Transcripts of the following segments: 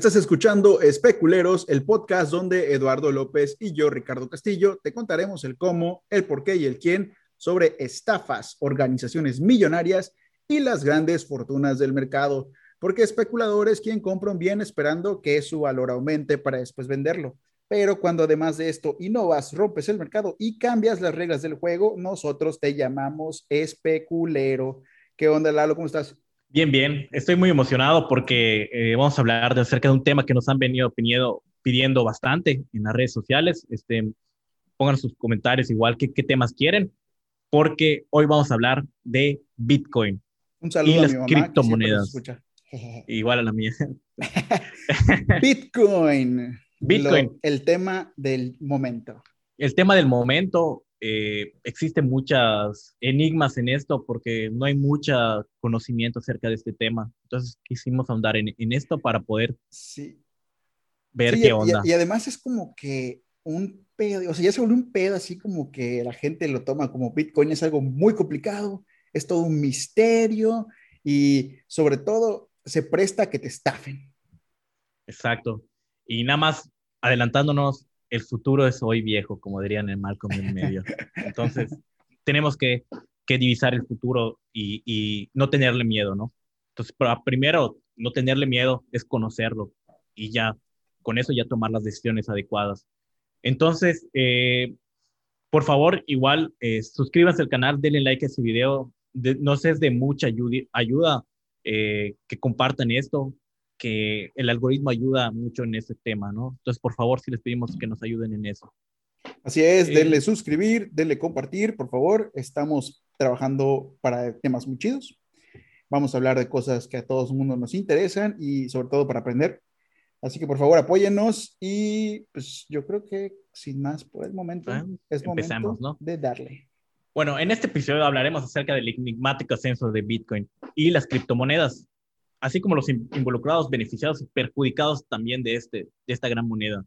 Estás escuchando Especuleros, el podcast donde Eduardo López y yo, Ricardo Castillo, te contaremos el cómo, el por qué y el quién sobre estafas, organizaciones millonarias y las grandes fortunas del mercado. Porque especulador es quien compra un bien esperando que su valor aumente para después venderlo. Pero cuando además de esto innovas, rompes el mercado y cambias las reglas del juego, nosotros te llamamos especulero. ¿Qué onda, Lalo? ¿Cómo estás? Bien, bien. Estoy muy emocionado porque eh, vamos a hablar de acerca de un tema que nos han venido pidiendo, pidiendo bastante en las redes sociales. Este, pongan sus comentarios igual qué, qué temas quieren, porque hoy vamos a hablar de Bitcoin. Un saludo y a las mi mamá, criptomonedas. que. Igual a la mía. Bitcoin. Bitcoin. Lo- el tema del momento. El tema del momento, eh, existen muchas enigmas en esto porque no hay mucho conocimiento acerca de este tema. Entonces quisimos ahondar en, en esto para poder Sí. ver Sí, qué y- onda. Y, además es como que un pedo, o sea, ya se volvió un pedo así como que la gente lo toma como Bitcoin es algo muy complicado, es todo un misterio y sobre todo se presta a que te estafen. Exacto. Y nada más adelantándonos, el futuro es hoy viejo, como dirían en Malcolm en medio. Entonces, tenemos que, que divisar el futuro y, y no tenerle miedo, ¿no? Entonces, pero primero, no tenerle miedo es conocerlo y ya, con eso ya tomar las decisiones adecuadas. Entonces, eh, por favor, igual, eh, suscríbanse al canal, denle like a este video. De- nos es de mucha ayuda eh, que compartan esto, que el algoritmo ayuda mucho en ese tema, ¿no? Entonces, por favor, si les pedimos que nos ayuden en eso. Así es, Eh, denle suscribir, denle compartir, por favor. Estamos trabajando para temas muy chidos. Vamos a hablar de cosas que a todo el mundo nos interesan y sobre todo para aprender. Así que por favor apóyennos y pues yo creo que sin más por el momento Ah, es empezamos, momento ¿no? de darle. Bueno, en este episodio hablaremos acerca del enigmático ascenso de Bitcoin y las criptomonedas, así como los in- involucrados, beneficiados y perjudicados también de, este, de esta gran moneda.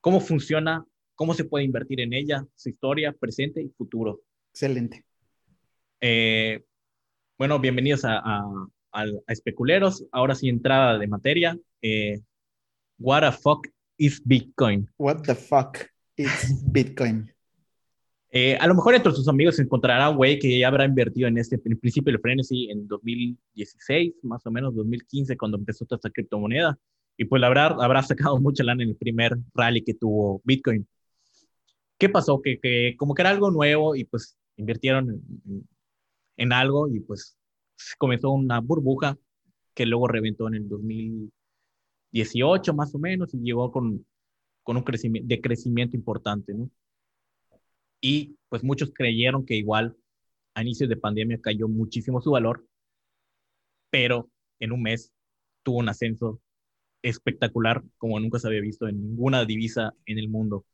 ¿Cómo funciona? ¿Cómo se puede invertir en ella? Su historia, presente y futuro. Excelente. Eh, bueno, bienvenidos a, a Especuleros. Ahora sí, entrada de materia. Eh, what the fuck is Bitcoin? What the fuck is Bitcoin? Eh, a lo mejor entre sus amigos se encontrará un güey que ya habrá invertido en este, en principio del Frenesy en 2016, más o menos 2015, cuando empezó toda esta criptomoneda. Y pues habrá, habrá sacado mucha lana en el primer rally que tuvo Bitcoin. ¿Qué pasó? Que, que como que era algo nuevo y pues invirtieron en- en algo y pues comenzó una burbuja que luego reventó en el 2018 más o menos y llegó con, con un crecimiento, de crecimiento importante, ¿no? Y pues muchos creyeron que igual a inicios de pandemia cayó muchísimo su valor, pero en un mes tuvo un ascenso espectacular como nunca se había visto en ninguna divisa en el mundo.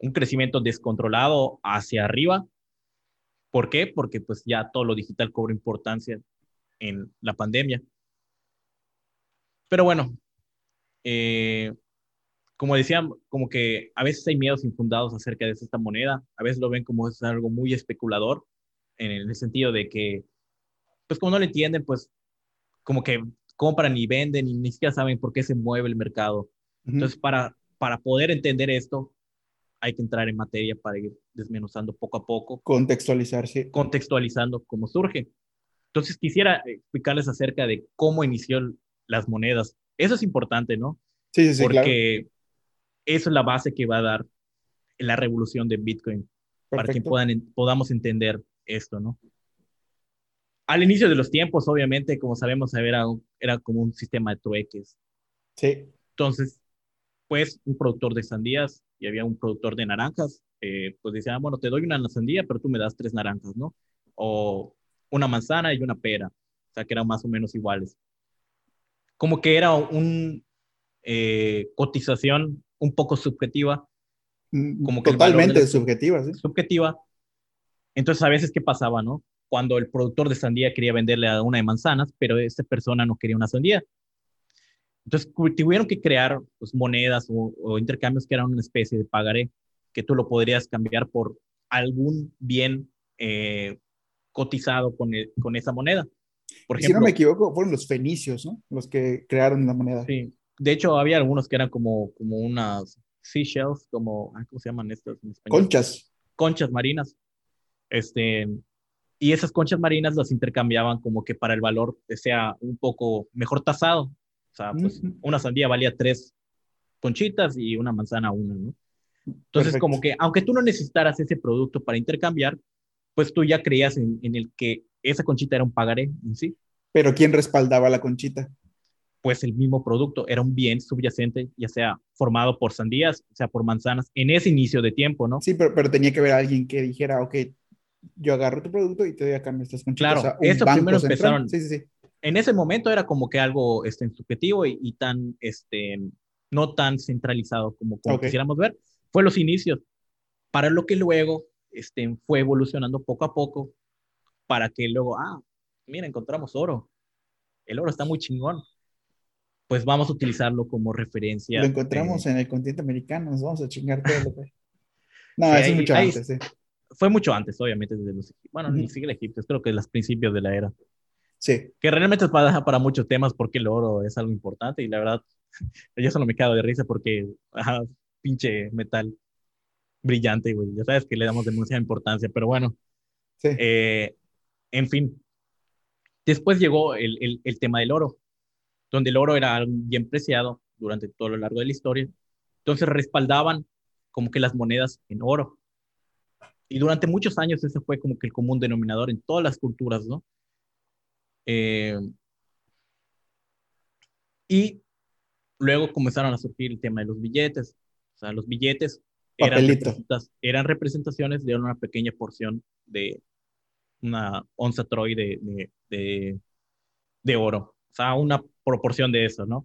Un crecimiento descontrolado hacia arriba. ¿Por qué? Porque pues ya todo lo digital cobró importancia en la pandemia. Pero bueno, eh, como decía, como que a veces hay miedos infundados acerca de esta moneda, a veces lo ven como es algo muy especulador, en el sentido de que, pues como no lo entienden, pues como que compran y venden y ni siquiera saben por qué se mueve el mercado. Ujú. Entonces, para, para poder entender esto, hay que entrar en materia para ir desmenuzando poco a poco, Contextualizarse. contextualizando cómo surge. Entonces, quisiera explicarles acerca de cómo inició las monedas. Eso es importante, ¿no? Sí, sí, sí, claro. Eso es la base que va a dar la revolución de Bitcoin, para que Perfecto. puedan, podamos entender esto, ¿no? Al inicio de los tiempos, obviamente, como sabemos, era, un- era como un sistema de trueques. Sí, Entonces, pues, un productor de sandías y había un productor de naranjas, eh, pues decían, "Ah, bueno, te doy una sandía, pero tú me das tres naranjas, ¿no? O una manzana y una pera, o sea, que eran más o menos iguales. Como que era un eh, cotización un poco subjetiva, Mm, Como que totalmente subjetiva, ¿sí? subjetiva. Entonces, a veces, ¿qué pasaba, no? Cuando el productor de sandía quería venderle a una de manzanas, pero esta persona no quería una sandía. Entonces, tuvieron que crear pues, monedas o, o intercambios que eran una especie de pagaré, que tú lo podrías cambiar por algún bien eh, cotizado con, el- con esa moneda. Por ejemplo, si no me equivoco, fueron los fenicios, ¿no? Los que crearon la moneda. Sí. De hecho, había algunos que eran como, como unas seashells, como, ¿cómo se llaman estas en español? Conchas. Conchas marinas. Este, y esas conchas marinas las intercambiaban como que para el valor sea un poco mejor tasado. O sea, pues una sandía valía tres conchitas y una manzana una, ¿no? Entonces, como que aunque tú no necesitaras ese producto para intercambiar, pues tú ya creías en, en, el que esa conchita era un pagaré en sí. Pero ¿quién respaldaba la conchita? Pues el mismo producto, era un bien subyacente, ya sea formado por sandías, o sea por manzanas, en ese inicio de tiempo, ¿no? Sí, pero, pero tenía que haber alguien que dijera, ok, yo agarro tu producto y te doy acá estas conchitas. Claro, eso primero empezaron. Sí, sí, sí. En ese momento era como que algo este, subjetivo y, y tan, este, no tan centralizado como, como quisiéramos ver. Fue los inicios, para lo que luego este, fue evolucionando poco a poco, para que luego, ah, mira, encontramos oro. El oro está muy chingón. Pues vamos a utilizarlo como referencia. Lo encontramos en el continente americano, nos vamos a chingar todo lo que... No, eso es mucho antes, sí. Fue mucho antes, obviamente, desde los Bueno, ni siquiera Egipto, creo que los principios de la era. Sí. Que realmente es para, para muchos temas porque el oro es algo importante y la verdad, yo solo me quedo de risa porque, ajá, pinche metal brillante, güey. Ya sabes que le damos demasiada importancia, pero bueno. Sí. Eh, en fin. Después llegó el, el, el, tema del oro, donde el oro era bien preciado durante todo lo largo de la historia. Entonces respaldaban como que las monedas en oro. Y durante muchos años ese fue como que el común denominador en todas las culturas, ¿no? Eh, y luego comenzaron a surgir el tema de los billetes. O sea, los billetes eran, eran representaciones de una pequeña porción de una onza troy de, de, de, oro. O sea, una proporción de eso, ¿no?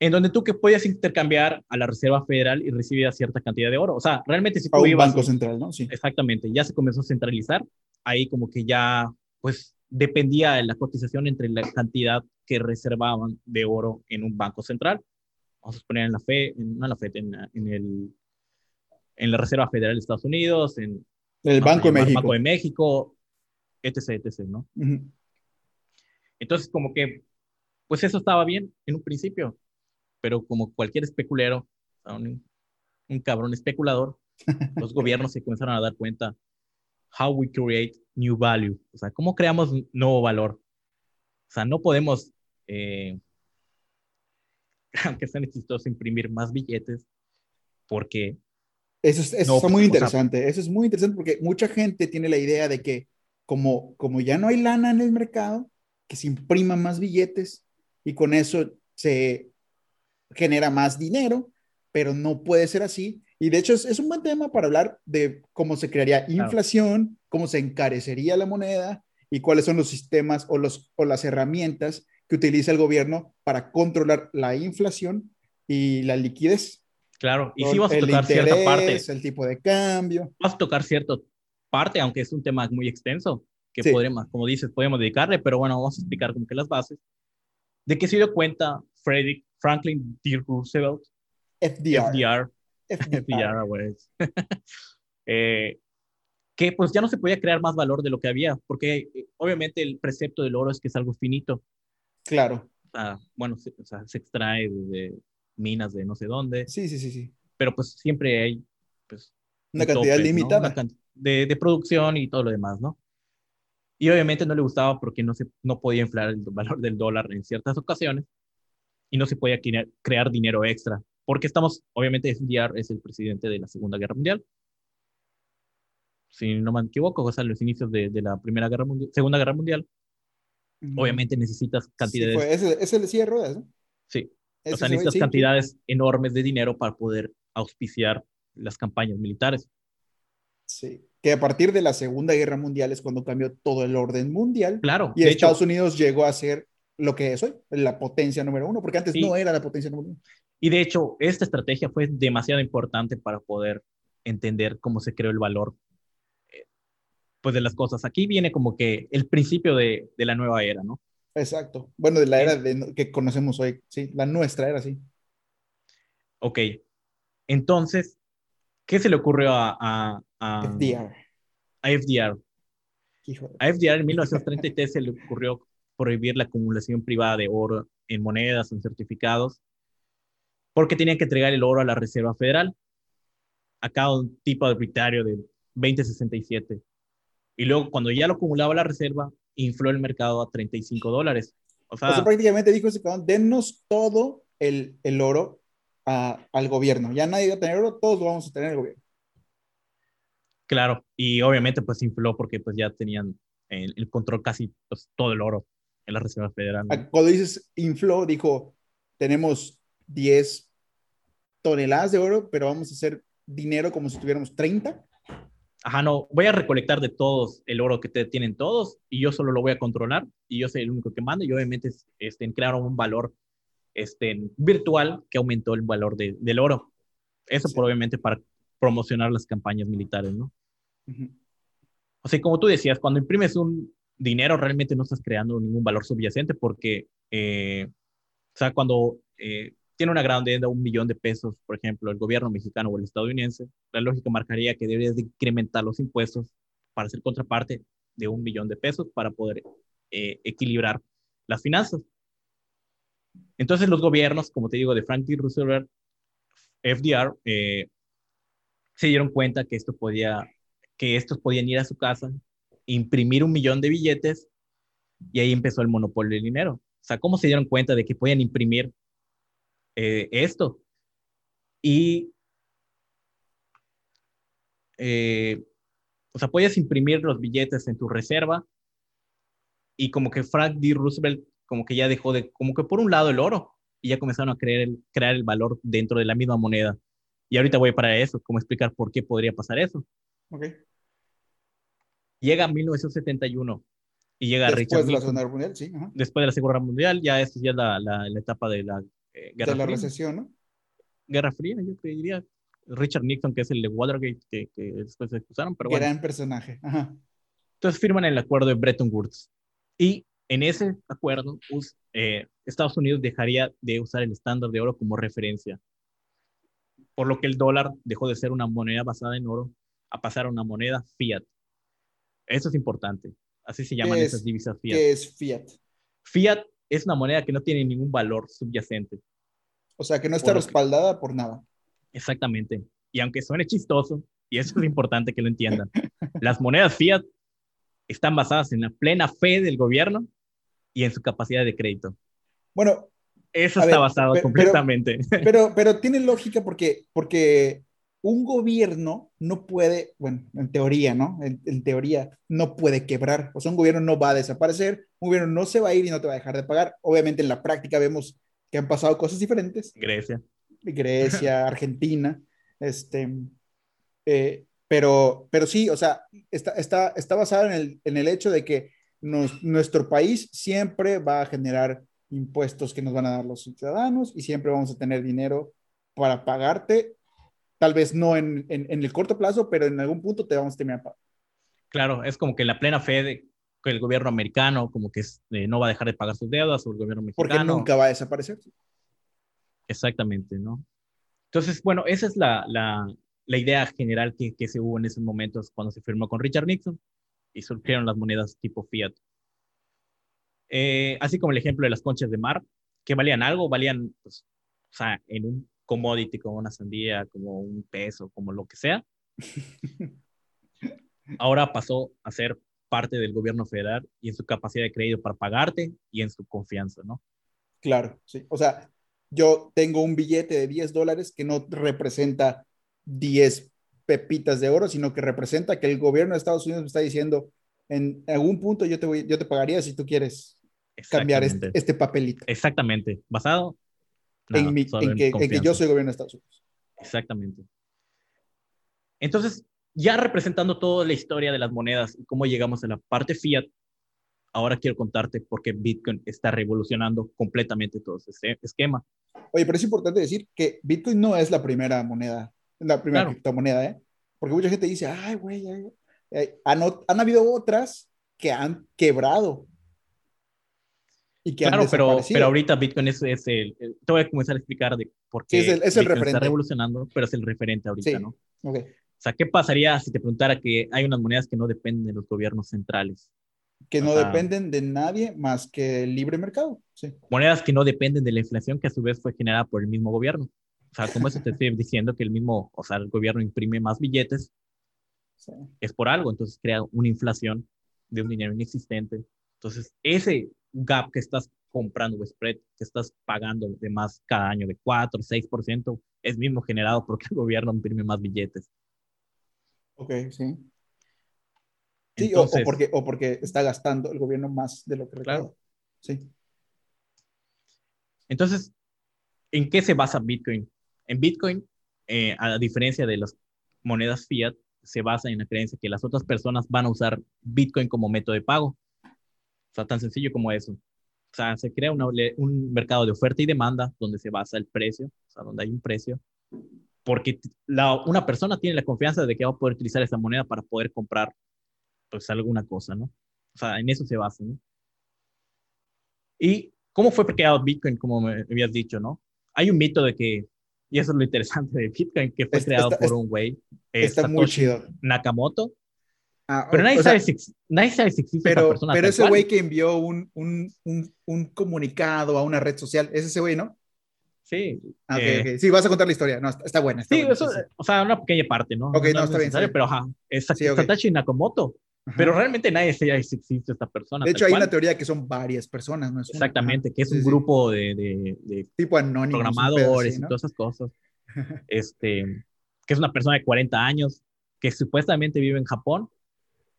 En donde tú que podías intercambiar a la Reserva Federal y recibías cierta cantidad de oro. O sea, realmente si tú a un banco central, ¿no? Sí. Exactamente. Ya se comenzó a centralizar. Ahí como que ya, pues, dependía de la cotización entre la cantidad que reservaban de oro en un banco central. Vamos a poner en la FE, en, no en la FED, en, en, el, en la Reserva Federal de Estados Unidos, en el Banco de México. Banco de México, etc., etc., ¿no? Entonces, como que, pues eso estaba bien en un principio, pero como cualquier especulero, un, un cabrón especulador, los gobiernos se comenzaron a dar cuenta how we create new value, o sea, cómo creamos nuevo valor. O sea, no podemos, eh, aunque sea chistoso, imprimir más billetes porque... Eso, es, eso está muy interesante, eso es muy interesante porque mucha gente tiene la idea de que como, como ya no hay lana en el mercado, que se impriman más billetes y con eso se genera más dinero, pero no puede ser así y de hecho es, un buen tema para hablar de cómo se crearía inflación, cómo se encarecería la moneda y cuáles son los sistemas o, los, o las herramientas que utiliza el gobierno para controlar la inflación y la liquidez. Claro, y sí vas a tocar cierta parte. El tipo de cambio. Vas a tocar cierta parte, aunque es un tema muy extenso, que podremos, como dices, podemos dedicarle, pero bueno, vamos a explicar como que las bases. De qué se dio cuenta Frederick Franklin D. Roosevelt, FDR, eh, que pues ya no se podía crear más valor de lo que había, porque eh, obviamente el precepto del oro es que es algo finito. Claro. bueno, se, o sea, se extrae de minas de no sé dónde. Sí, sí, sí, sí. Pero pues siempre hay pues, una cantidad limitada de, de, producción y todo lo demás, ¿no? Y obviamente no le gustaba porque no, se, no podía inflar el valor del dólar en ciertas ocasiones y no se podía crear dinero extra porque estamos, obviamente, FDR es el presidente de la Segunda Guerra Mundial. Si no me equivoco, o sea, los inicios de, de la Primera Guerra Mundial, Segunda Guerra Mundial. Obviamente necesitas cantidades. Sí, ese, ese le decía ruedas, ¿no? Sí. o sea, necesitas cantidades enormes de dinero para poder auspiciar las campañas militares. Sí, que a partir de la Segunda Guerra Mundial es cuando cambió todo el orden mundial. Claro. Y Estados Unidos llegó a ser lo que es hoy, la potencia número uno, porque antes no era la potencia número uno. Y de hecho, esta estrategia fue demasiado importante para poder entender cómo se creó el valor eh, pues de las cosas. Aquí viene como que el principio de, de la nueva era, ¿no? Exacto. Bueno, de la era de, que conocemos hoy, sí, la nuestra era, sí. Ok. Entonces, ¿qué se le ocurrió a, a, a FDR? A FDR. A FDR en 1933 se le ocurrió prohibir la acumulación privada de oro en monedas, en certificados, porque tenían que entregar el oro a la Reserva Federal, a cada un tipo arbitrario de 2067. Y luego, cuando ya lo acumulaba la Reserva, infló el mercado a 35 dólares. O sea, prácticamente dijo ese cabrón, denos todo el, el oro a, al gobierno. Ya nadie va a tener oro, todos lo vamos a tener el gobierno. Claro, y obviamente pues infló porque pues ya tenían el, el control casi pues, todo el oro en la Reserva Federal. Ah, cuando dices infló, dijo, tenemos 10 toneladas de oro, pero vamos a hacer dinero como si tuviéramos 30. Ajá, no, voy a recolectar de todos el oro que te tienen todos y yo solo lo voy a controlar y yo soy el único que manda y obviamente este, crearon un valor este, virtual que aumentó el valor de, del oro. Eso probablemente para promocionar las campañas militares, ¿no? O sea, como tú decías, cuando imprimes un dinero realmente no estás creando ningún valor subyacente porque, eh, o sea, cuando eh, tiene una gran deuda, un millón de pesos, por ejemplo, el gobierno mexicano o el estadounidense, la lógica marcaría que deberías de incrementar los impuestos para ser contraparte de un millón de pesos para poder eh, equilibrar las finanzas. Entonces los gobiernos, como te digo, de Franklin Roosevelt, FDR, eh, se dieron cuenta que esto podía, que estos podían ir a su casa, imprimir un millón de billetes y ahí empezó el monopolio del dinero. O sea, ¿cómo se dieron cuenta de que podían imprimir eh, esto. Y, eh, o sea, puedes imprimir los billetes en tu reserva y como que Frank D. Roosevelt como que ya dejó de, como que por un lado el oro y ya comenzaron a crear el, crear el valor dentro de la misma moneda. Y ahorita voy para eso, cómo explicar por qué podría pasar eso. Okay. Llega 1971 y llega Después Richard de la Segunda Guerra Mundial, sí. Después de la Segunda Guerra Mundial, ya esto ya es la, la, la etapa de la eh, Guerra de la Fría. recesión, ¿no? Guerra Fría, yo te diría. Richard Nixon, que es el de Watergate, que, que después se excusaron, pero bueno. Gran personaje. Ajá. Entonces firman el acuerdo de Bretton Woods. Y en ese acuerdo, eh, Estados Unidos dejaría de usar el estándar de oro como referencia. Por lo que el dólar dejó de ser una moneda basada en oro a pasar a una moneda fiat. Eso es importante. Así se llaman ¿Qué esas es- divisas fiat. Que es fiat. Fiat es una moneda que no tiene ningún valor subyacente. O sea, que no está Por lo que- respaldada por nada. Exactamente. Y aunque suene chistoso, y eso es importante que lo entiendan, las monedas fiat están basadas en la plena fe del gobierno y en su capacidad de crédito. Bueno, Eso está ver, basado pero- completamente. pero, pero tiene lógica porque, porque un gobierno no puede, bueno, en teoría, ¿no? En, en teoría no puede quebrar. O sea, un gobierno no va a desaparecer, un gobierno no se va a ir y no te va a dejar de pagar. Obviamente en la práctica vemos que han pasado cosas diferentes. Grecia. Grecia, Argentina, este, eh, pero, pero sí, o sea, está, está, está basado en el, en el hecho de que nos- nuestro país siempre va a generar impuestos que nos van a dar los ciudadanos y siempre vamos a tener dinero para pagarte, tal vez no en, en, en el corto plazo, pero en algún punto te vamos a terminar pagando. Claro, es como que la plena fe de que el gobierno americano como que eh, no va a dejar de pagar sus deudas o el gobierno porque mexicano. nunca va a desaparecer. Exactamente, ¿no? Entonces, bueno, esa es la, la, la idea general que, que se hubo en esos momentos cuando se firmó con Richard Nixon y surgieron las monedas tipo fiat. Eh, así como el ejemplo de las conchas de mar, que valían algo, valían, pues, o sea, en un commodity como una sandía, como un peso, como lo que sea. Ahora pasó a ser parte del gobierno federal y en su capacidad de crédito para pagarte y en su confianza, ¿no? Claro, sí. O sea, yo tengo un billete de 10 dólares que no representa 10 pepitas de oro, sino que representa que el gobierno de Estados Unidos me está diciendo, en algún punto yo te, voy, yo te pagaría si tú quieres cambiar este, este papelito Exactamente. Basado nada, en, mi- en que, en que yo soy gobierno de Estados Unidos. Exactamente. Entonces, ya representando toda la historia de las monedas y cómo llegamos a la parte fiat, ahora quiero contarte por qué Bitcoin está revolucionando completamente todo ese esquema. Oye, pero es importante decir que Bitcoin no es la primera moneda, la primera Claro. criptomoneda, ¿eh? Porque mucha gente dice, ay, güey, ay, ay". han, han habido otras que han quebrado y que Claro, han pero, pero ahorita Bitcoin es, es el, el- Te voy a comenzar a explicar de por qué Sí, es el- es el Bitcoin referente. está revolucionando, pero es el referente ahorita, Sí. ¿no? Ok. sea, ¿qué pasaría si te preguntara que hay unas monedas que no dependen de los gobiernos centrales? Que no dependen de nadie más que el libre mercado. Sí. Monedas que no dependen de la inflación que a su vez fue generada por el mismo gobierno. O sea, como eso te estoy diciendo que el mismo, o sea, el gobierno imprime más billetes, es por algo, entonces crea una inflación de un dinero inexistente. Entonces, ese gap que estás comprando o spread que estás pagando de más cada año de 4, 6%, es mismo generado porque el gobierno imprime más billetes. Ok, sí. Sí, o, porque, o porque está gastando el gobierno más de lo que recauda. Claro. Sí. Entonces, ¿en qué se basa Bitcoin? En Bitcoin, eh, a diferencia de las monedas fiat, se basa en la creencia que las otras personas van a usar Bitcoin como método de pago. O sea, tan sencillo como eso. O sea, se crea un mercado de oferta y demanda donde se basa el precio, o sea, donde hay un precio, porque la, una persona tiene la confianza de que va a poder utilizar esa moneda para poder comprar pues alguna cosa, ¿no? O sea, en eso se basa, ¿no? ¿Y cómo fue creado Bitcoin, como me habías dicho, ¿no? Hay un mito de que y eso es lo interesante de Bitcoin, que fue creado por un güey. Está muy chido. Nakamoto. Ah, pero nadie, sabe si, nadie, sabe si, existe pero, persona. Pero ese güey que envió un, un, un, comunicado a una red social, ¿es ese güey, no? Sí. Ah, eh, Sí, vas a contar la historia. No, está, buena. sí, eso, o sea, una pequeña parte, ¿no? Ok, no, está bien. Pero ajá, es Satoshi Nakamoto. Pero realmente nadie sabe si existe esta persona. De hecho, hay una teoría que son varias personas, ¿no? Exactamente, que es un grupo de, de, tipo anónimos, programadores y todas esas cosas. este, que es una persona de 40 años que supuestamente vive en Japón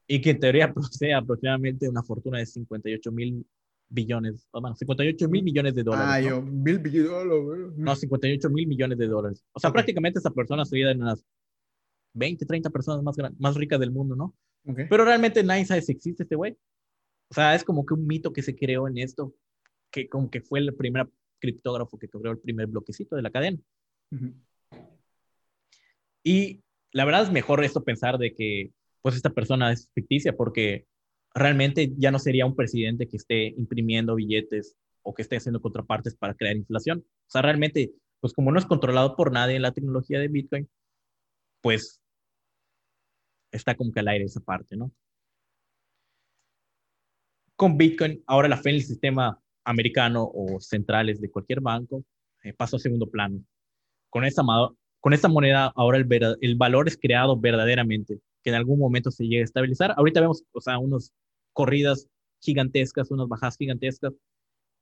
y que en teoría posee aproximadamente una fortuna de 58 mil billones, bueno, 58 mil millones de dólares. Ah, yo, mil billones. No, 58 mil millones de dólares. O sea, prácticamente esa persona sería de unas 20, 30 personas más, más ricas del mundo, ¿no? Pero realmente nadie sabe si existe este güey. O sea, es como que un mito que se creó en esto, que como que fue el primer criptógrafo que creó el primer bloquecito de la cadena. Y la verdad es mejor esto pensar de que pues esta persona es ficticia porque realmente ya no sería un presidente que esté imprimiendo billetes o que esté haciendo contrapartes para crear inflación. O sea, realmente, pues como no es controlado por nadie en la tecnología de Bitcoin, pues está como que al aire esa parte, ¿no? Con Bitcoin, ahora la fe en el sistema americano o centrales de cualquier banco eh, pasó a segundo plano. Con esta, con esta moneda, ahora el, el valor es creado verdaderamente, que en algún momento se llegue a estabilizar. Ahorita vemos, o sea, unas corridas gigantescas, unas bajadas gigantescas.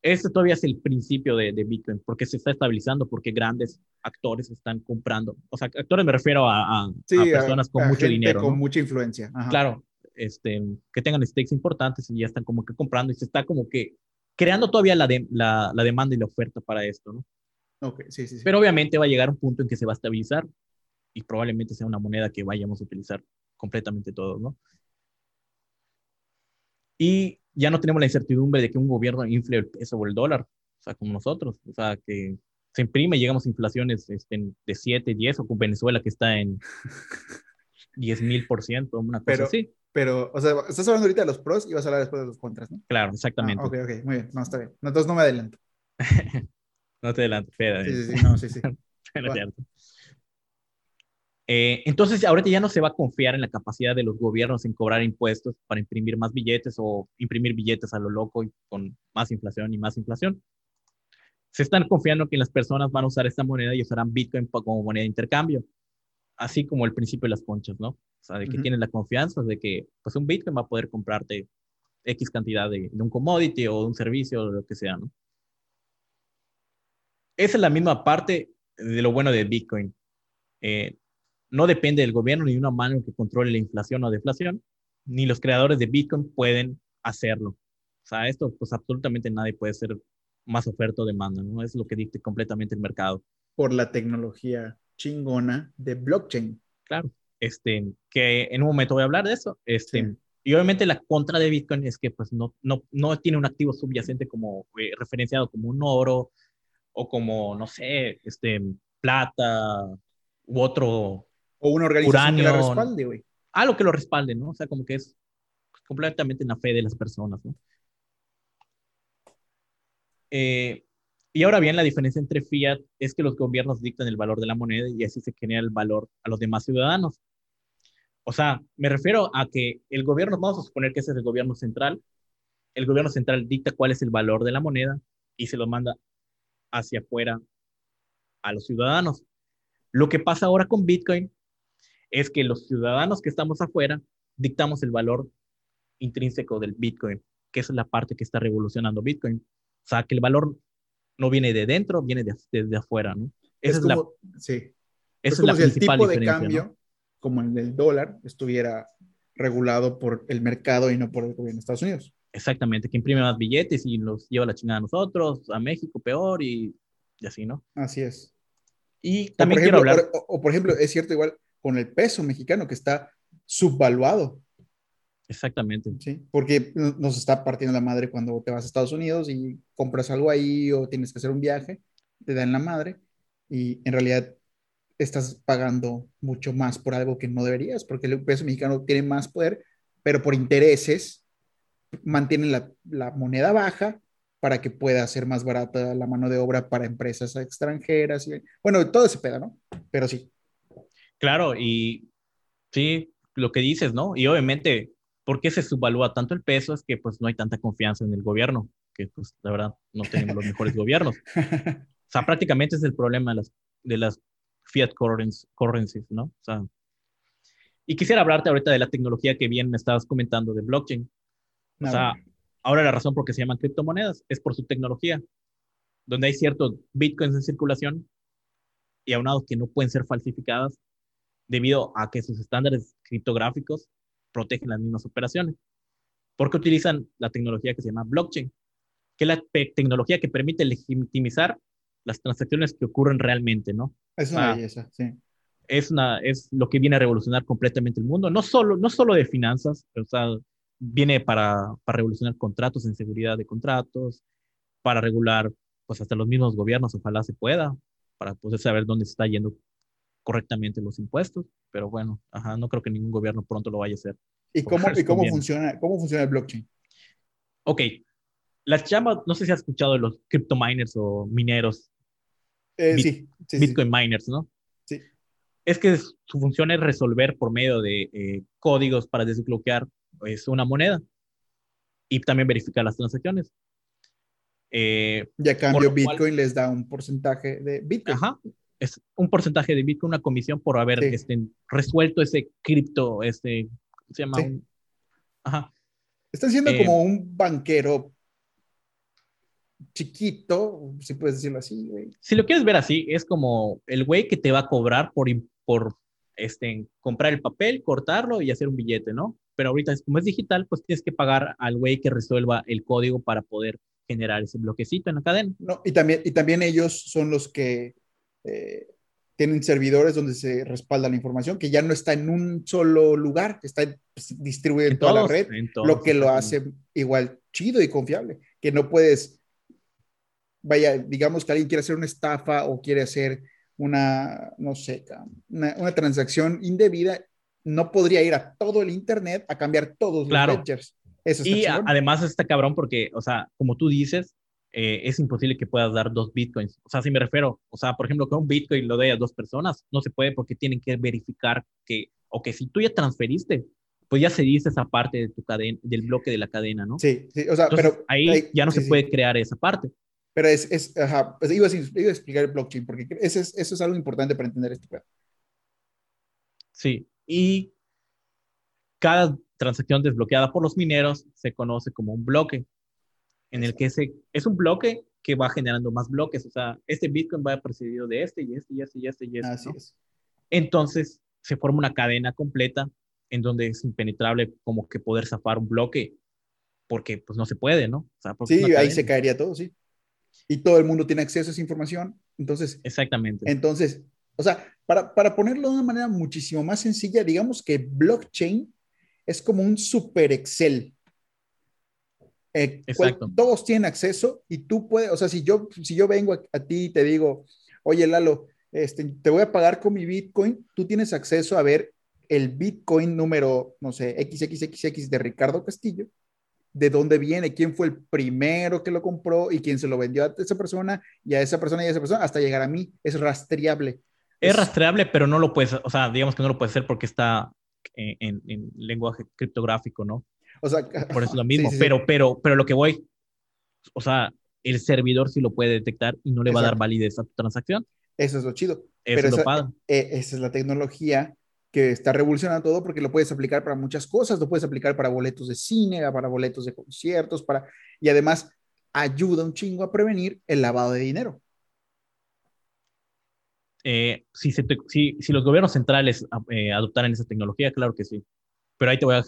Este todavía es el principio de, de, Bitcoin, porque se está estabilizando, porque grandes actores están comprando. O sea, actores me refiero a, a, personas con mucho dinero. Con mucha influencia. Claro, este, que tengan stakes importantes y ya están como que comprando y se está como que creando todavía la, la, la demanda y la oferta para esto, ¿no? Ok, sí, sí, sí. Pero obviamente va a llegar un punto en que se va a estabilizar y probablemente sea una moneda que vayamos a utilizar completamente todos, ¿no? Y ya no tenemos la incertidumbre de que un gobierno infle el peso o el dólar, o sea, como nosotros, o sea, que se imprime, llegamos a inflaciones este, de 7, 10, o con Venezuela que está en 10 mil por ciento, una cosa pero, así. Pero, o sea, estás hablando ahorita de los pros y vas a hablar después de los contras, ¿no? Claro, exactamente. Ah, ok, ok, muy bien, no, está bien. entonces no me adelanto. no te adelanto, espera. Sí, sí, sí, no, sí, sí. Eh, entonces, ahorita ya no se va a confiar en la capacidad de los gobiernos en cobrar impuestos para imprimir más billetes o imprimir billetes a lo loco y con más inflación y más inflación. Se están confiando que las personas van a usar esta moneda y usarán Bitcoin como moneda de intercambio, así como el principio de las conchas, ¿no? O sea, de que tienen la confianza de que pues un Bitcoin va a poder comprarte X cantidad de, de un commodity o de un servicio o lo que sea, ¿no? Esa es la misma parte de lo bueno de Bitcoin. Eh, no depende del gobierno ni de una mano que controle la inflación o deflación, ni los creadores de Bitcoin pueden hacerlo. O sea, esto pues absolutamente nadie puede ser más oferta o demanda, ¿no? Es lo que dicte completamente el mercado. Por la tecnología chingona de blockchain. Claro, este, que en un momento voy a hablar de eso. Este, Y obviamente la contra de Bitcoin es que pues no, no, no tiene un activo subyacente como eh, referenciado como un oro o como, no sé, este, plata u otro o una organización que la respalde, güey. Algo que lo respalde, ¿no? O sea, como que es completamente en la fe de las personas, ¿no? Eh, y ahora bien, la diferencia entre fiat es que los gobiernos dictan el valor de la moneda y así se genera el valor a los demás ciudadanos. O sea, me refiero a que el gobierno, vamos a suponer que ese es el gobierno central, el gobierno central dicta cuál es el valor de la moneda y se lo manda hacia afuera a los ciudadanos. Lo que pasa ahora con Bitcoin es que los ciudadanos que estamos afuera dictamos el valor intrínseco del Bitcoin, que es la parte que está revolucionando Bitcoin. O sea, que el valor no viene de dentro, viene de, de, afuera, ¿no? Esa es, como, la, sí. Esa es, como la si el tipo de cambio, como el del dólar, estuviera regulado por el mercado y no por el gobierno de Estados Unidos. Exactamente, que imprime más billetes y los lleva la chingada a nosotros, a México peor y, y así, ¿no? Así es. Y también quiero hablar. O, por ejemplo, es cierto igual con el peso mexicano que está subvaluado. Exactamente. Sí, porque nos está partiendo la madre cuando te vas a Estados Unidos y compras algo ahí o tienes que hacer un viaje, te dan la madre y en realidad estás pagando mucho más por algo que no deberías, porque el peso mexicano tiene más poder, pero por intereses mantienen la, la moneda baja para que pueda ser más barata la mano de obra para empresas extranjeras. Y, bueno, todo ese pedo, ¿no? Pero sí. Claro, y sí, lo que dices, ¿no? Y obviamente, ¿por qué se subvalúa tanto el peso? Es que pues no hay tanta confianza en el gobierno, que pues la verdad no tenemos los mejores gobiernos. O sea, prácticamente es el problema de las, de las fiat currencies, ¿no? O sea, y quisiera hablarte ahorita de la tecnología que bien me estabas comentando de blockchain. O sea, Ahora la razón por qué se llaman criptomonedas es por su tecnología, donde hay ciertos bitcoins en circulación y aunados que no pueden ser falsificadas debido a que sus estándares criptográficos protegen las mismas operaciones. Porque utilizan la tecnología que se llama blockchain, que es la tecnología que permite legitimizar las transacciones que ocurren realmente, ¿no? Es una belleza, sí. Es, una, es lo que viene a revolucionar completamente el mundo, no solo, no solo de finanzas, o sea, viene para, para revolucionar contratos en seguridad de contratos, para regular, pues hasta los mismos gobiernos, ojalá se pueda, para poder saber dónde se está yendo correctamente los impuestos, pero bueno, ajá, no creo que ningún gobierno pronto lo vaya a hacer. ¿Y cómo, ¿y cómo, funciona, cómo funciona el blockchain? Ok, las llamas, no sé si has escuchado de los crypto miners o mineros. Eh, sí, Bitcoin miners, ¿no? Sí. Es que su función es resolver por medio de eh, códigos para desbloquear es una moneda y también verificar las transacciones. Eh, y a cambio Bitcoin les da un porcentaje de Bitcoin. Ajá, es un porcentaje de Bitcoin, una comisión por haber este, resuelto ese cripto, este, se llama? ajá. Están siendo eh, como un banquero chiquito, si puedes decirlo así, Si lo quieres ver así, es como el güey que te va a cobrar por, por este, comprar el papel, cortarlo y hacer un billete, ¿no? pero ahorita como es digital, pues tienes que pagar al güey que resuelva el código para poder generar ese bloquecito en la cadena. No, y también, y también ellos son los que eh, tienen servidores donde se respalda la información, que ya no está en un solo lugar, está pues, distribuido en, toda la red, lo que lo hace igual chido y confiable, que no puedes, vaya, digamos que alguien quiere hacer una estafa o quiere hacer una, no sé, una, una transacción indebida no podría ir a todo el Internet a cambiar todos los ledgers. Eso y además está cabrón porque, o sea, como tú dices, eh, es imposible que puedas dar dos bitcoins. O sea, si me refiero, o sea, por ejemplo, que un bitcoin lo dé a dos personas, no se puede porque tienen que verificar que, o que si tú ya transferiste, pues ya se dice esa parte de tu cadena, del bloque de la cadena, ¿no? Sí, sí, o sea, pero ahí, ya no se puede crear esa parte. Pero es, es ajá, pues iba, a, iba, a, explicar el blockchain porque eso es, eso es algo importante para entender este pedo. Sí, y cada transacción desbloqueada por los mineros se conoce como un bloque, en el que se, es un bloque que va generando más bloques. O sea, este Bitcoin va precedido de este y este y este y este y este. Así es. Entonces se forma una cadena completa en donde es impenetrable como que poder zafar un bloque, porque pues no se puede, ¿no? sí, ahí se caería todo, sí. Y todo el mundo tiene acceso a esa información. Entonces, exactamente. Entonces, o sea, para, para ponerlo de una manera muchísimo más sencilla, digamos que blockchain es como un super Excel. Eh, Exacto. Todos tienen acceso y tú puedes, o sea, si yo, si yo vengo a, ti y te digo, oye Lalo, este, te voy a pagar con mi Bitcoin, tú tienes acceso a ver el Bitcoin número, no sé, XXXX de Ricardo Castillo, de dónde viene, quién fue el primero que lo compró y quién se lo vendió a esa persona y a esa persona y a esa persona hasta llegar a mí. Es rastreable. Es rastreable, pero no lo puedes, o sea, digamos que no lo puedes hacer porque está en, en, lenguaje criptográfico, ¿no? O sea, por eso es lo mismo. pero, pero, pero lo que voy, o sea, el servidor sí lo puede detectar y no le va a dar validez a tu transacción. Eso es lo chido. pero es esa, eh, esa es la tecnología que está revolucionando todo porque lo puedes aplicar para muchas cosas, lo puedes aplicar para boletos de cine, para boletos de conciertos, para y además ayuda un chingo a prevenir el lavado de dinero. Eh, si, si, los gobiernos centrales eh, adoptaran esa tecnología, claro que sí. Pero ahí te voy a,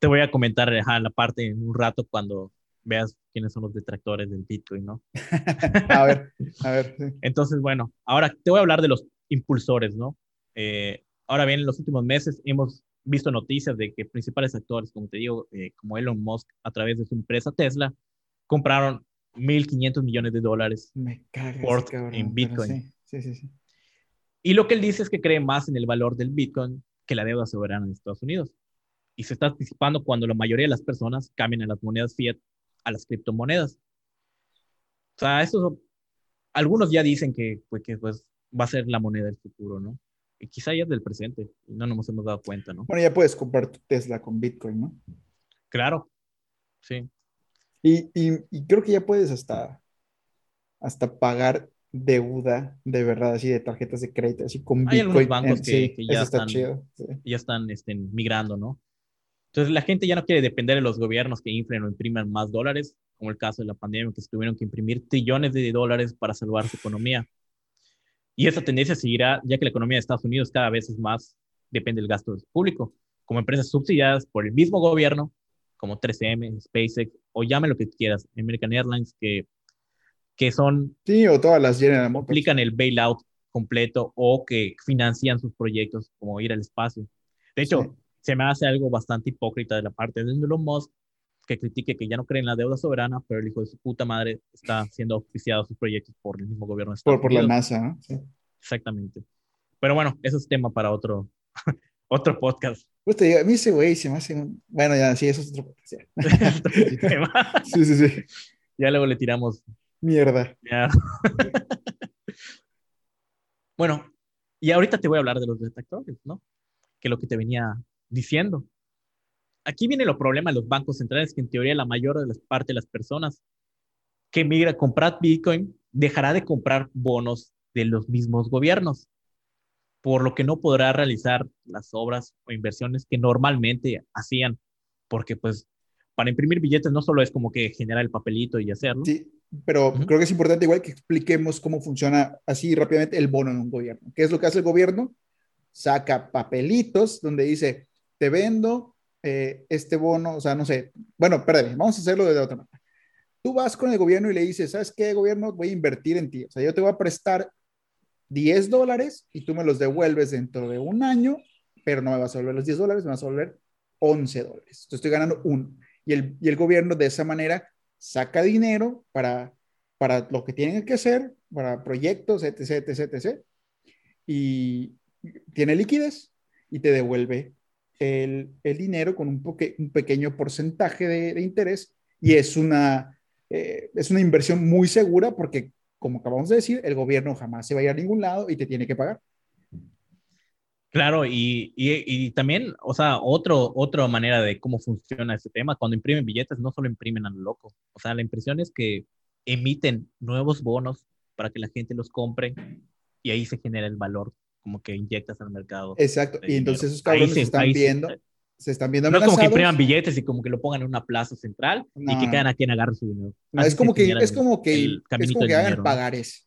te voy a comentar la parte en un rato cuando veas quiénes son los detractores del Bitcoin, ¿no? a ver, a ver. Entonces, bueno, ahora te voy a hablar de los impulsores, ¿no? Eh, ahora bien, en los últimos meses hemos visto noticias de que principales actores, como te digo, como Elon Musk, a través de su empresa Tesla, compraron 1.500 millones de dólares por, en Bitcoin. Sí, sí, sí. Y lo que él dice es que cree más en el valor del Bitcoin que la deuda soberana de Estados Unidos. Y se está anticipando cuando la mayoría de las personas cambien a las monedas fiat a las criptomonedas. O sea, eso, algunos ya dicen que, pues, que pues, va a ser la moneda del futuro, ¿no? Y quizá ya es del presente, y no nos hemos dado cuenta, ¿no? Bueno, ya puedes comprar tu Tesla con Bitcoin, ¿no? Claro, sí. Y, y, creo que ya puedes hasta, hasta pagar deuda de verdad, así de tarjetas de crédito, así con Hay algunos bancos que, ya, están, ya están este, migrando, ¿no? Entonces la gente ya no quiere depender de los gobiernos que inflen o impriman más dólares, como el caso de la pandemia, que se tuvieron que imprimir trillones de dólares para salvar su economía. Y esa tendencia seguirá, ya que la economía de Estados Unidos cada vez es más depende del gasto público, como empresas subsidiadas por el mismo gobierno, como 3M, SpaceX, o llame lo que quieras, American Airlines, que que son... Sí, o todas las General Aplican el bailout completo o que financian sus proyectos como ir al espacio. De hecho, se me hace algo bastante hipócrita de la parte de Elon Musk que critique que ya no cree en la deuda soberana, pero el hijo de su puta madre está siendo oficiado sus proyectos por el mismo gobierno de por, por la NASA, ¿no? Sí. Exactamente. Pero bueno, eso es tema para otro, otro podcast. Pues te digo, a mí ese güey se me hace un... Bueno, ya, sí, eso es otro podcast. sí, sí, sí. Ya luego le tiramos Mierda. bueno, y ahorita te voy a hablar de los detectores, ¿no? Que lo que te venía diciendo. Aquí viene el problema de los bancos centrales, que en teoría la mayor de las parte de las personas que migra a comprar Bitcoin dejará de comprar bonos de los mismos gobiernos, por lo que no podrá realizar las obras o inversiones que normalmente hacían, porque pues para imprimir billetes no solo es como que generar el papelito y hacerlo. Sí, pero creo que es importante igual que expliquemos cómo funciona así rápidamente el bono en un gobierno. ¿Qué es lo que hace el gobierno? Saca papelitos donde dice, te vendo eh, este bono, o sea, no sé, bueno, perdón, vamos a hacerlo de otra manera. Tú vas con el gobierno y le dices, ¿sabes qué, gobierno? Voy a invertir en ti. O sea, yo te voy a prestar 10 dólares y tú me los devuelves dentro de un año, pero no me vas a devolver los 10 dólares, me vas a devolver 11 dólares. Entonces estoy ganando uno. Y el, y el gobierno de esa manera saca dinero para, para lo que tienen que hacer, para proyectos, etc., etc., etc., y tiene liquidez y te devuelve el, el dinero con un, un pequeño porcentaje de, de, interés y es una, eh, es una inversión muy segura porque, como acabamos de decir, el gobierno jamás se va a ir a ningún lado y te tiene que pagar. Claro, y, y, también, o sea, otro, otra manera de cómo funciona este tema, cuando imprimen billetes no solo imprimen a lo loco, o sea, la impresión es que emiten nuevos bonos para que la gente los compre y ahí se genera el valor como que inyectas al mercado. Exacto, y entonces esos cabrones se, están viendo, se, están viendo No es como que impriman billetes y como que lo pongan en una plaza central y que cada quien agarre su dinero. No, es como, que, es como que, es como que hagan pagares.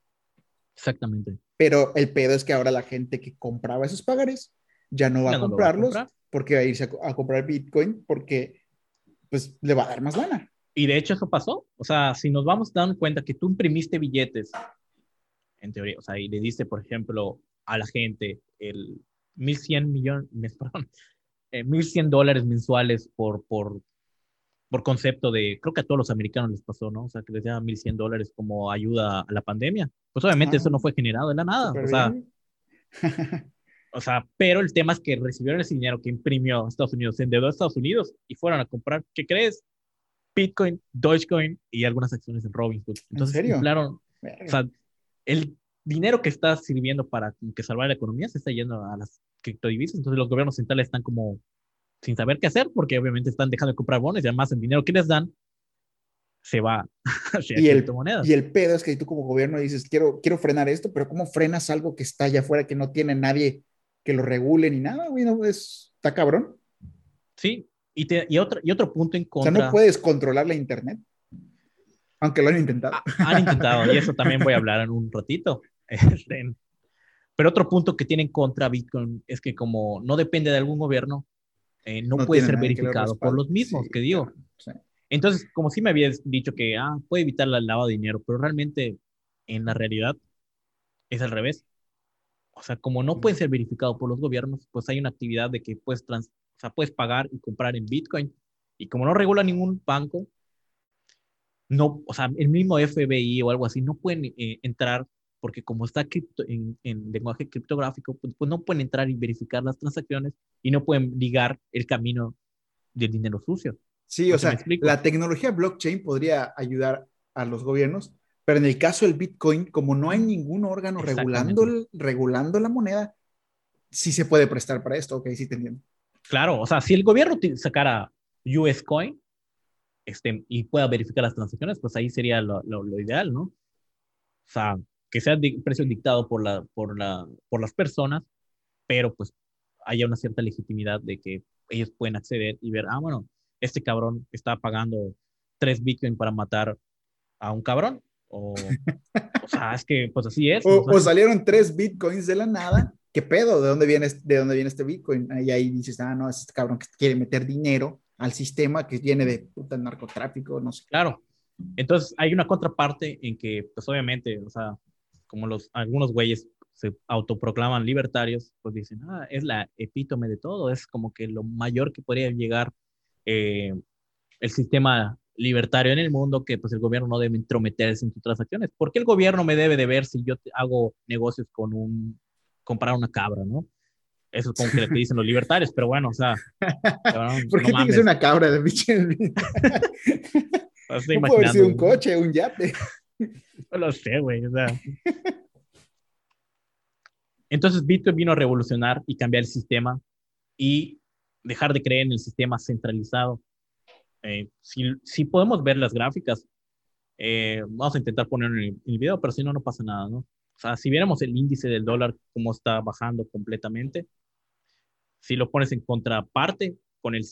Exactamente. Pero el pedo es que ahora la gente que compraba esos pagares ya no va a comprarlos porque va a irse a, comprar Bitcoin porque pues le va a dar más lana. Y de hecho eso pasó. O sea, si nos vamos dando cuenta que tú imprimiste billetes, en teoría, o sea, y le diste, por ejemplo, a la gente el 1.100 millones, perdón, 1.100 eh, dólares mensuales por, por, por concepto de, creo que a todos los americanos les pasó, ¿no? O sea, que les daban 1.100 dólares como ayuda a la pandemia. Pues obviamente eso ah. no fue generado de la nada. O sea, o sea, pero el tema es que recibieron ese dinero que imprimió Estados Unidos, se endeudó a Estados Unidos y fueron a comprar, ¿qué crees? Bitcoin, Dogecoin y algunas acciones en Robinhood. Entonces, ¿En serio? O sea, el, dinero que está sirviendo para que salvar la economía se está yendo a las criptodivisas. Entonces los gobiernos centrales están como sin saber qué hacer porque obviamente están dejando de comprar bonos y además el dinero que les dan se va hacia y el, y el pedo es que tú como gobierno dices, quiero, quiero frenar esto, pero ¿cómo frenas algo que está allá afuera, que no tiene nadie que lo regule ni nada? Güey, no, es, está cabrón. Sí, y, te, y, otro, y otro punto en contra. O sea, no puedes controlar la Internet, aunque lo han intentado. Han intentado, y eso también voy a hablar en un ratito. Este, pero otro punto que tiene en contra Bitcoin es que como no depende de algún gobierno, eh, no, puede ser verificado por los mismos, que digo. Entonces, como si me habías dicho que ah, puede evitar la lavado de dinero, pero realmente en la realidad es al revés. O sea, como no puede ser verificado por los gobiernos, pues hay una actividad de que puedes, trans, o sea, puedes pagar y comprar en Bitcoin. Y como no regula ningún banco, no, o sea, el mismo FBI o algo así, no pueden eh, entrar porque como está cripto, en, lenguaje criptográfico, pues, pues, no pueden entrar y verificar las transacciones y no pueden ligar el camino del dinero sucio. Sí, o sea, la tecnología blockchain podría ayudar a los gobiernos, pero en el caso del Bitcoin, como no hay ningún órgano regulando, regulando la moneda, sí se puede prestar para esto, ok, sí te entiendo. Claro, o sea, si el gobierno sacara US Coin este, y pueda verificar las transacciones, pues ahí sería lo, lo ideal, ¿no? O sea, que sea de precio dictado por, la, por, la, por las personas, pero pues haya una cierta legitimidad de que ellos pueden acceder y ver, ah, bueno, este cabrón está pagando tres bitcoins para matar a un cabrón. O, o sea, es que pues así es. O, salieron tres bitcoins de la nada. ¿Qué pedo? ¿De dónde viene, de dónde viene este bitcoin? Y ahí dices, ah, no, es este cabrón que quiere meter dinero al sistema que viene de puta narcotráfico, no sé. Claro. Entonces hay una contraparte en que, pues obviamente, o sea, como los, algunos güeyes se autoproclaman libertarios, pues dicen, ah, es la epítome de todo, es como que lo mayor que podría llegar eh, el sistema libertario en el mundo, que pues el gobierno no debe intrometerse en tus transacciones. ¿Por qué el gobierno me debe de ver si yo hago negocios con un, comprar una cabra, no? Eso es como que le dicen los libertarios, pero bueno, o sea. ¿Por qué tienes una cabra de bicho? no puede haber sido un coche, un yate. No lo sé, güey. O sea. Entonces Bitcoin vino a revolucionar y cambiar el sistema y dejar de creer en el sistema centralizado. Eh, si, si, podemos ver las gráficas, eh, vamos a intentar ponerlo en el, video, pero si no, no pasa nada, ¿no? O sea, si viéramos el índice del dólar, cómo está bajando completamente, si lo pones en contraparte con el,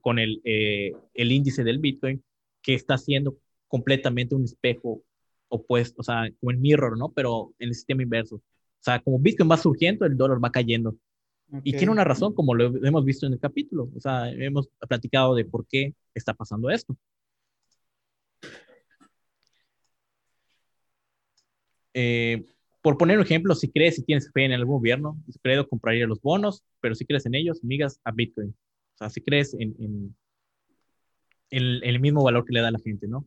con el, eh, el índice del Bitcoin, que está siendo completamente un espejo opuesto, o sea, como el mirror, ¿no? Pero en el sistema inverso. O sea, como Bitcoin va surgiendo, el dólar va cayendo. Y tiene una razón, como lo hemos visto en el capítulo. O sea, hemos platicado de por qué está pasando esto. Eh, por poner un ejemplo, si crees, si tienes fe en el gobierno, si crees, compraría los bonos, pero si crees en ellos, migas a Bitcoin. O sea, si crees en, en, el mismo valor que le da la gente, ¿no?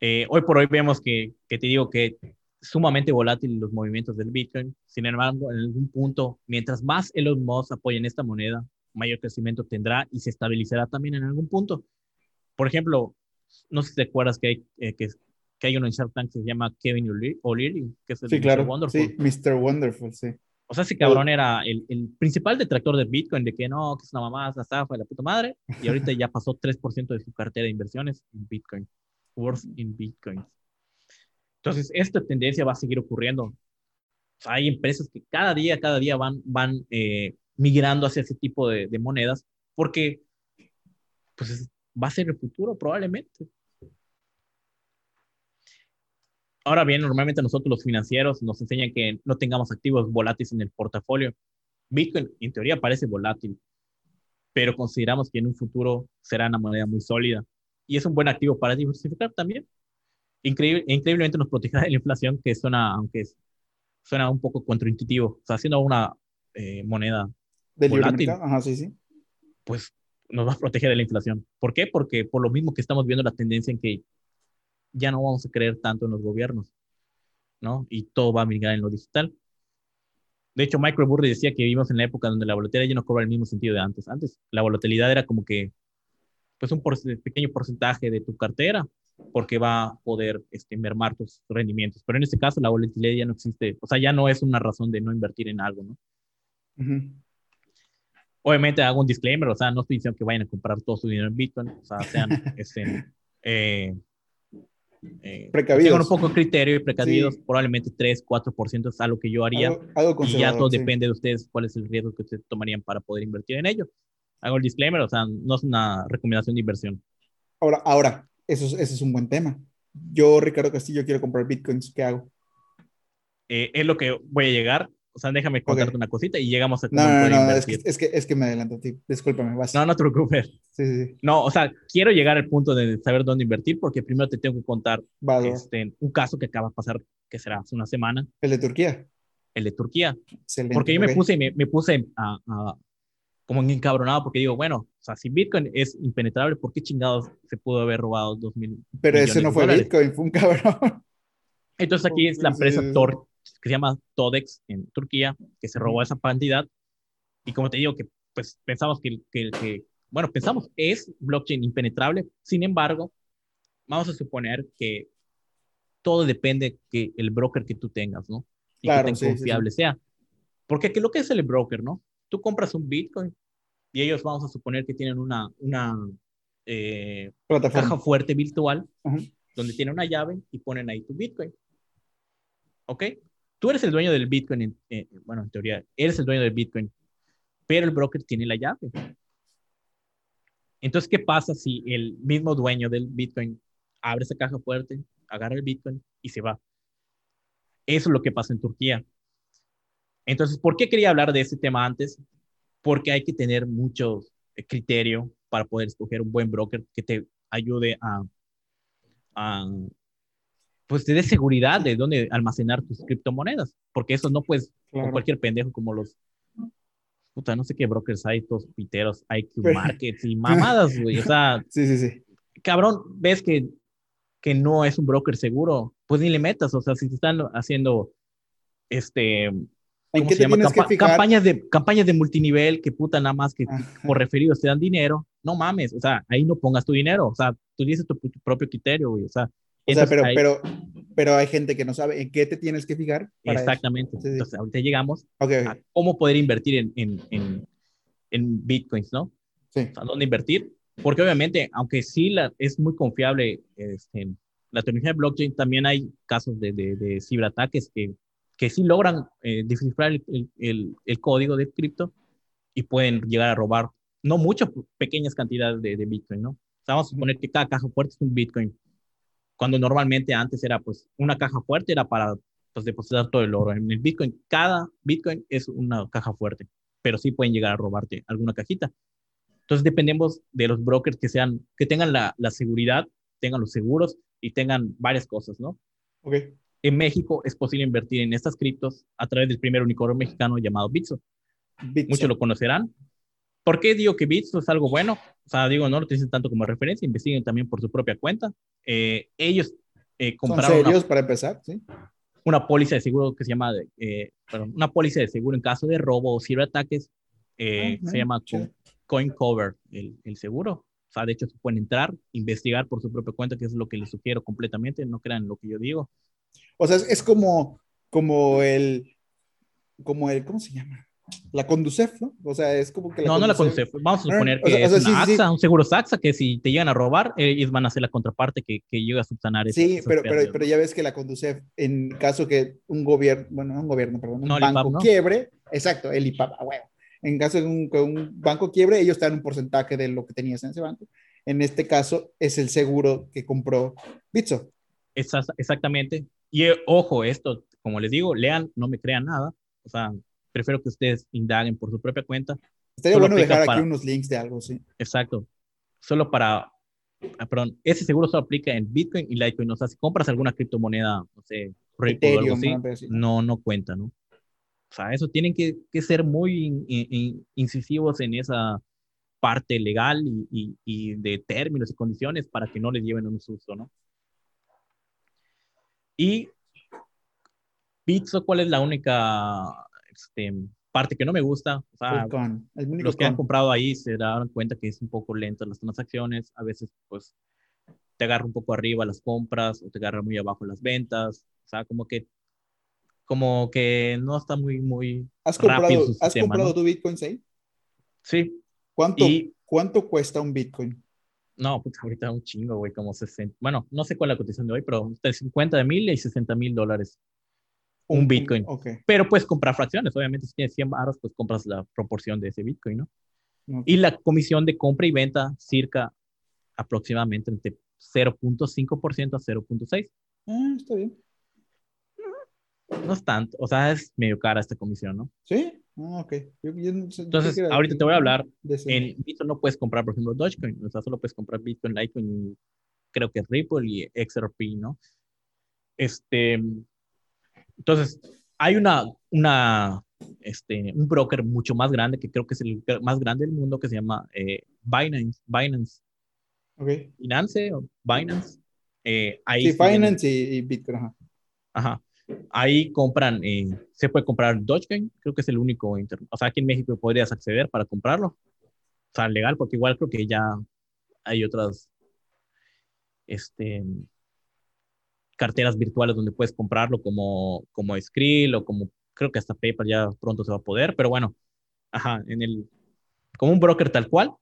Eh, hoy por hoy vemos que, que te digo que sumamente volátil los movimientos del Bitcoin. Sin embargo, en algún punto, mientras más Elon Musk apoyen esta moneda, mayor crecimiento tendrá y se estabilizará también en algún punto. Por ejemplo, no sé si te acuerdas que hay, eh, que, que, hay uno en Shark Tank que se llama Kevin O'Leary, que es el sí, claro. Wonderful. Sí, Mr. Wonderful, sí. O sea, ese cabrón era el, el, principal detractor de Bitcoin, de que no, que es una mamá, es estafa de la puta madre, y ahorita ya pasó 3% de su cartera de inversiones en Bitcoin worth in Bitcoin. Entonces, esta tendencia va a seguir ocurriendo. hay empresas que cada día, cada día van, van eh, migrando hacia ese tipo de, monedas porque pues, va a ser el futuro probablemente. Ahora bien, normalmente nosotros los financieros nos enseñan que no tengamos activos volátiles en el portafolio. Bitcoin en teoría parece volátil, pero consideramos que en un futuro será una moneda muy sólida y es un buen activo para diversificar también. Increíble, increíblemente nos protegerá de la inflación, que suena, aunque suena un poco contraintuitivo. O sea, haciendo una eh, moneda de volátil, Ajá, sí, sí. pues nos va a proteger de la inflación. ¿Por qué? Porque por lo mismo que estamos viendo la tendencia en que ya no vamos a creer tanto en los gobiernos, ¿no? Y todo va a migrar en lo digital. De hecho, Michael Burry decía que vivimos en la época donde la volatilidad ya no cobra el mismo sentido de antes. Antes la volatilidad era como que pues un pequeño porcentaje de tu cartera porque va a poder este, mermar tus rendimientos. Pero en este caso la volatilidad ya no existe, o sea, ya no es una razón de no invertir en algo, ¿no? Obviamente hago un disclaimer, o sea, no estoy diciendo que vayan a comprar todo su dinero en Bitcoin, o sea, sean este, eh, eh, precavidos. Tengan un poco de criterio y precavidos, probablemente 3, 4% es algo que yo haría. Algo, y ya todo depende de ustedes cuál es el riesgo que ustedes tomarían para poder invertir en ello. Hago el disclaimer, o sea, no es una recomendación de inversión. Ahora, ahora eso, es, ese es un buen tema. Yo, Ricardo Castillo, quiero comprar bitcoins, ¿qué hago? Eh, es lo que voy a llegar. O sea, déjame contarte una cosita y llegamos a cómo no, no, no, es que, es que, es que me adelanto, tío. Discúlpame, vas. No, no te preocupes. Sí, sí, sí. No, o sea, quiero llegar al punto de saber dónde invertir porque primero te tengo que contar este, un caso que acaba de pasar, que será hace una semana. ¿El de Turquía? El de Turquía. Excelente. Porque yo me puse, me, me puse a, a, como encabronado porque digo, bueno, o sea, si Bitcoin es impenetrable, ¿por qué chingados se pudo haber robado dos mil Pero ese no fue Bitcoin, fue un cabrón. Entonces aquí es la empresa Tor que se llama Todex en Turquía, que se robó esa cantidad. Y como te digo, que pues pensamos que, que, que bueno, pensamos es blockchain impenetrable, sin embargo, vamos a suponer que todo depende que el broker que tú tengas, ¿no? Y que tan confiable sea. Porque ¿qué lo que es el broker, no? Tú compras un Bitcoin y ellos vamos a suponer que tienen una, una eh, caja fuerte virtual donde tienen una llave y ponen ahí tu Bitcoin. ¿Ok? Tú eres el dueño del Bitcoin, eh, bueno, en teoría, eres el dueño del Bitcoin, pero el broker tiene la llave. Entonces, ¿qué pasa si el mismo dueño del Bitcoin abre esa caja fuerte, agarra el Bitcoin y se va? Eso es lo que pasa en Turquía. Entonces, ¿por qué quería hablar de ese tema antes? Porque hay que tener mucho eh, criterio para poder escoger un buen broker que te ayude a, a pues te dé seguridad de dónde almacenar tus criptomonedas, porque eso no puedes, con cualquier pendejo como los, puta, no sé qué brokers hay, todos piteros, IQ Markets y mamadas, güey, o sea, sí, sí, sí. Cabrón, ves que, que no es un broker seguro, pues ni le metas, o sea, si te están haciendo, este, ¿En qué te tienes que fijar? Campañas de, campañas de multinivel que puta nada más que por referidos te dan dinero, no mames, o sea, ahí no pongas tu dinero, o sea, tú dices tu, tu propio criterio, güey, o sea, o sea, pero, pero, pero hay gente que no sabe en qué te tienes que fijar. Exactamente. Entonces, ahorita llegamos a cómo poder invertir en, en, en, en bitcoins, ¿no? Sí. O dónde invertir. Porque obviamente, aunque sí la, es muy confiable este, la tecnología de blockchain, también hay casos de, de, de ciberataques que, que sí logran eh, descifrar el, el, el, código de cripto y pueden llegar a robar, no muchas, pequeñas cantidades de, de Bitcoin, ¿no? O sea, vamos a suponer que cada caja fuerte es un Bitcoin cuando normalmente antes era pues una caja fuerte, era para pues, depositar todo el oro. En el Bitcoin, cada Bitcoin es una caja fuerte, pero sí pueden llegar a robarte alguna cajita. Entonces dependemos de los brokers que sean, que tengan la, la seguridad, tengan los seguros y tengan varias cosas, ¿no? Ok. En México es posible invertir en estas criptos a través del primer unicornio mexicano llamado Bitso. Bitso. Muchos lo conocerán. ¿Por qué digo que Bitso es algo bueno? O sea, digo, no lo utilicen tanto como referencia, investiguen también por su propia cuenta. Eh, ellos eh, compraron. ¿Son serios para empezar? Sí. Una póliza de seguro que se llama, eh, perdón, una póliza de seguro en caso de robo o ciberataques, eh, ah, se llama Coin Cover, el, el, seguro. O sea, de hecho, se pueden entrar, investigar por su propia cuenta, que es lo que les sugiero completamente, no crean lo que yo digo. O sea, es como, como el, como el, ¿cómo se llama? la Conducef, ¿no? O sea, es como que... La no, no la Conducef. Vamos a suponer que es una AXA, un seguro SAXA, que si te llegan a robar, ellos van a hacer la contraparte que, que llega a subsanar eso. Sí, pero, pero, pero, ya ves que la Conducef, en caso que un gobierno, bueno, no un gobierno, perdón, un banco quiebre, exacto, el IPAP, a huevo. En caso de un, que un banco quiebre, ellos te dan un porcentaje de lo que tenías en ese banco. En este caso, es el seguro que compró Bitso. Exactamente. Y eh, ojo, esto, como les digo, lean, no me crean nada. O sea, prefiero que ustedes indaguen por su propia cuenta. Estaría bueno dejar aquí unos links de algo, sí. Exacto. Solo para, ah, perdón, ese seguro solo aplica en Bitcoin y Litecoin. O sea, si compras alguna criptomoneda, no sé, Ripple o algo así, no, no cuenta, ¿no? O sea, eso tienen que, que ser muy incisivos en esa parte legal y, y, y, de términos y condiciones para que no les lleven un susto, ¿no? Y Bitso, ¿cuál es la única este, parte que no me gusta. O sea, los que han comprado ahí se dan cuenta que es un poco lento las transacciones. A veces, pues, te agarra un poco arriba las compras o te agarra muy abajo las ventas. O sea, como que, como que no está muy, muy ¿Has comprado, ¿has comprado tu Bitcoin ahí? Sí. ¿Cuánto, ¿Cuánto cuesta un Bitcoin? No, pues ahorita un chingo, güey, como 60. Bueno, no sé cuál es la cotización de hoy, pero de 50 de mil y 60 mil dólares. Un, Bitcoin. Pero puedes comprar fracciones. Obviamente, si tienes 100 baros, pues compras la proporción de ese Bitcoin, ¿no? Y la comisión de compra y venta, circa aproximadamente entre 0.5% a 0.6%. Ah, está bien. No es tanto, o sea, es medio cara esta comisión, ¿no? Sí, ah, ok. Entonces, ahorita te voy a hablar. En Bitcoin no puedes comprar, por ejemplo, Dogecoin, o sea, solo puedes comprar Bitcoin, Litecoin, creo que Ripple y XRP, ¿no? Este, entonces, hay una, una, este, un broker mucho más grande, que creo que es el más grande del mundo, que se llama eh, Binance. Binance. Okay. Binance o Binance. Eh, ahí sí, Binance y, Bitcoin. Ajá. ajá. Ahí compran, eh, se puede comprar Dogecoin, creo que es el único, o sea, aquí en México podrías acceder para comprarlo. O sea, legal, porque igual creo que ya hay otras este, carteras virtuales donde puedes comprarlo como, como Skrill o como, creo que hasta PayPal ya pronto se va a poder, pero bueno, ajá, en el, como un broker tal cual,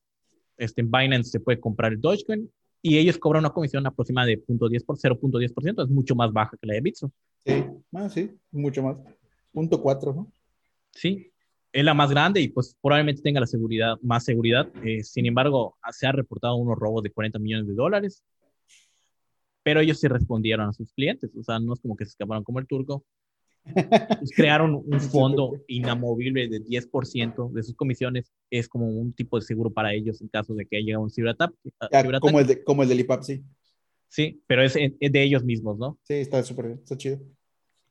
este, en Binance se puede comprar el Dogecoin y ellos cobran una comisión aproximada de 0.10 por 0.10%, es mucho más baja que la de Bitso. Sí, ah, sí, mucho más. Punto 4, ¿no? Sí, es la más grande y pues probablemente tenga la seguridad, más seguridad. Eh, sin embargo, se ha reportado unos robos de 40 millones de dólares, pero ellos sí respondieron a sus clientes, o sea, no es como que se escaparon como el turco. Pues crearon un fondo inamovible de 10% de sus comisiones, es como un tipo de seguro para ellos en caso de que haya un ciberataque. como, el de, como el del IPAP, sí. Sí, pero es, de ellos mismos, ¿no? Sí, está súper bien, está chido.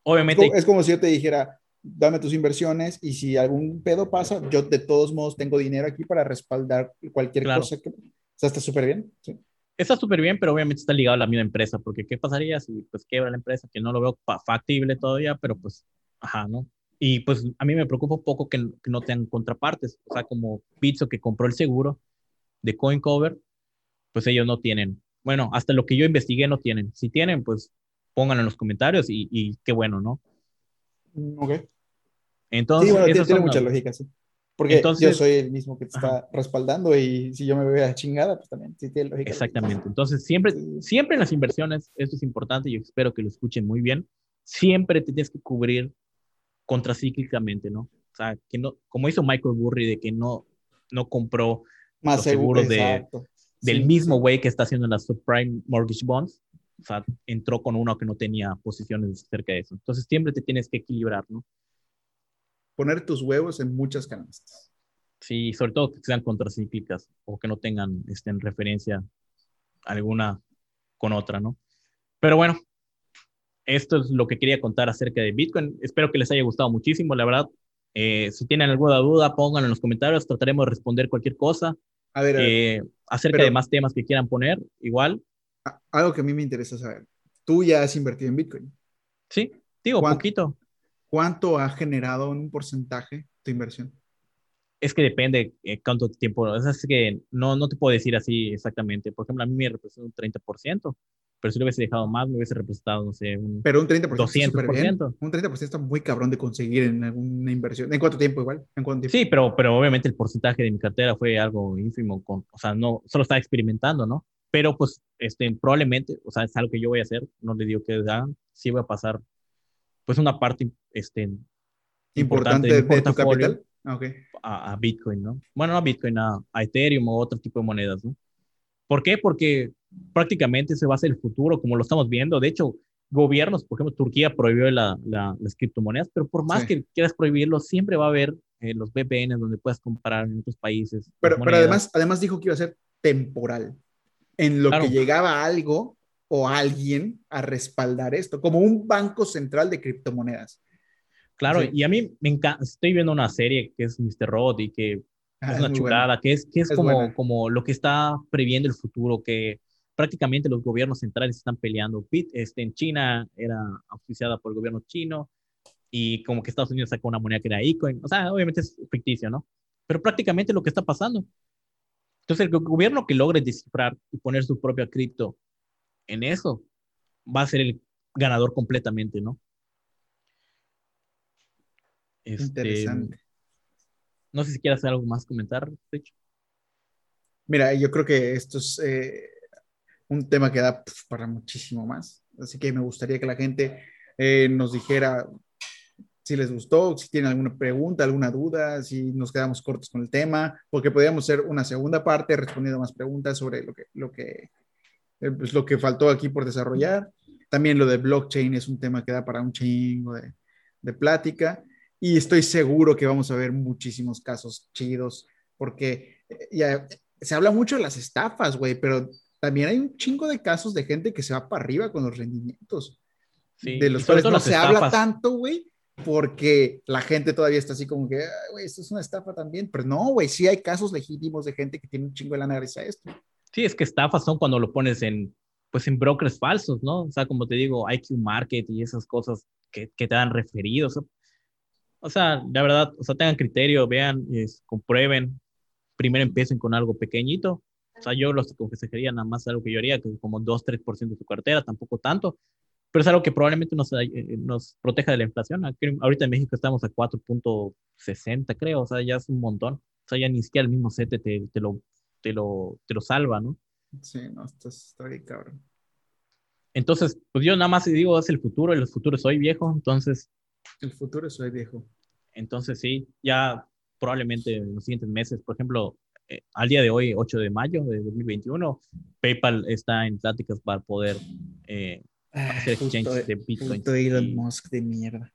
Obviamente. Es como, si yo te dijera, dame tus inversiones y si algún pedo pasa, yo de todos modos tengo dinero aquí para respaldar cualquier cosa que... O sea, está súper bien. Sí. Está súper bien, pero obviamente está ligado a la misma empresa, porque ¿qué pasaría si pues quiebra la empresa? Que no lo veo factible todavía, pero pues, ajá, ¿no? Y pues a mí me preocupa un poco que, que no tengan contrapartes, o sea, como Pizzo que compró el seguro de CoinCover, pues ellos no tienen bueno, hasta lo que yo investigué no tienen. Si tienen, pues pónganlo en los comentarios y, qué bueno, ¿no? Ok. Entonces, sí, bueno, tiene, mucha lógica, sí. Porque yo soy el mismo que te está respaldando y si yo me veo a chingada, pues también sí tiene lógica. Exactamente. Entonces, siempre, siempre en las inversiones, esto es importante y espero que lo escuchen muy bien, siempre te tienes que cubrir contracíclicamente, ¿no? O sea, que no, como hizo Michael Burry, de que no, no compró Más seguro, seguros de, del mismo güey que está haciendo las subprime mortgage bonds. O sea, entró con uno que no tenía posiciones cerca de eso. Entonces siempre te tienes que equilibrar, ¿no? Poner tus huevos en muchas canastas. Sí, sobre todo que sean contracíclicas o que no tengan este, en referencia alguna con otra, ¿no? Pero bueno, esto es lo que quería contar acerca de Bitcoin. Espero que les haya gustado muchísimo, la verdad. Eh, si tienen alguna duda, pónganlo en los comentarios, trataremos de responder cualquier cosa. A ver, eh, acerca de más temas que quieran poner, igual. Algo que a mí me interesa saber. Tú ya has invertido en Bitcoin. Sí, digo, poquito. ¿Cuánto ha generado en un porcentaje tu inversión? Es que depende eh, cuánto tiempo. Es que no, no te puedo decir así exactamente. Por ejemplo, a mí me representa un 30% pero si lo hubiese dejado más, me hubiese representado, no sé, un Pero un 30%. 200%. Un 30% está muy cabrón de conseguir en alguna inversión. ¿En cuánto tiempo igual? ¿En cuánto Sí, pero, pero obviamente el porcentaje de mi cartera fue algo ínfimo, con, o sea, no, solo estaba experimentando, ¿no? Pero pues, este, probablemente, o sea, es algo que yo voy a hacer, no le digo que hagan, sí voy a pasar, pues, una parte, este, importante, de, de tu capital. Ah, okay. A, a, Bitcoin, ¿no? Bueno, no a Bitcoin, a, a Ethereum o otro tipo de monedas, ¿no? ¿Por qué? Porque prácticamente se va a ser el futuro, como lo estamos viendo. De hecho, gobiernos, por ejemplo, Turquía prohibió la, las criptomonedas, pero por más que quieras prohibirlo, siempre va a haber eh, los VPN donde puedas comprar en otros países. Pero, pero además, además dijo que iba a ser temporal, en lo que llegaba algo o alguien a respaldar esto, como un banco central de criptomonedas. Claro, y a mí me encanta, estoy viendo una serie que es Mr. Rod y que ah, es una chulada, que es, que es, como, como lo que está previendo el futuro, que prácticamente los gobiernos centrales están peleando. Este, en China era auspiciada por el gobierno chino y como que Estados Unidos sacó una moneda que era Bitcoin. O sea, obviamente es ficticio, ¿no? Pero prácticamente lo que está pasando. Entonces, el gobierno que logre descifrar y poner su propia cripto en eso va a ser el ganador completamente, ¿no? Este, Interesante. No sé si quieras hacer algo más comentar, Rich. Mira, yo creo que esto es eh, un tema que da para muchísimo más. Así que me gustaría que la gente eh, nos dijera si les gustó, si tienen alguna pregunta, alguna duda, si nos quedamos cortos con el tema, porque podríamos hacer una segunda parte respondiendo más preguntas sobre lo que, lo que, eh, pues lo que faltó aquí por desarrollar. También lo de blockchain es un tema que da para un chingo de, de plática y estoy seguro que vamos a ver muchísimos casos chidos, porque eh, ya se habla mucho de las estafas, güey, pero también hay un chingo de casos de gente que se va para arriba con los rendimientos. de los cuales no se habla tanto, güey, porque la gente todavía está así como que, güey, esto es una estafa también. Pero no, güey, sí hay casos legítimos de gente que tiene un chingo de lana gracias a esto. Sí, es que estafas son cuando lo pones en, pues en brokers falsos, ¿no? O sea, como te digo, IQ Market y esas cosas que, que te dan referidos. O sea, la verdad, o sea, tengan criterio, vean, comprueben, primero empiecen con algo pequeñito. O sea, yo los consejería nada más algo que yo haría, que como 2-3% de su cartera, tampoco tanto, pero es algo que probablemente nos, eh, nos proteja de la inflación. ahorita en México estamos a 4.60, creo, o sea, ya es un montón. O sea, ya ni siquiera el mismo CETE te, te, lo, te, lo, te lo salva, ¿no? Sí, no, esto está bien cabrón. Entonces, pues yo nada más digo, es el futuro, y el futuro soy viejo, entonces... El futuro soy viejo. Entonces, sí, ya probablemente en los siguientes meses, por ejemplo, eh, al día de hoy, 8 de mayo de 2021, PayPal está en pláticas para poder eh, hacer exchange de Bitcoin. Elon Musk de mierda.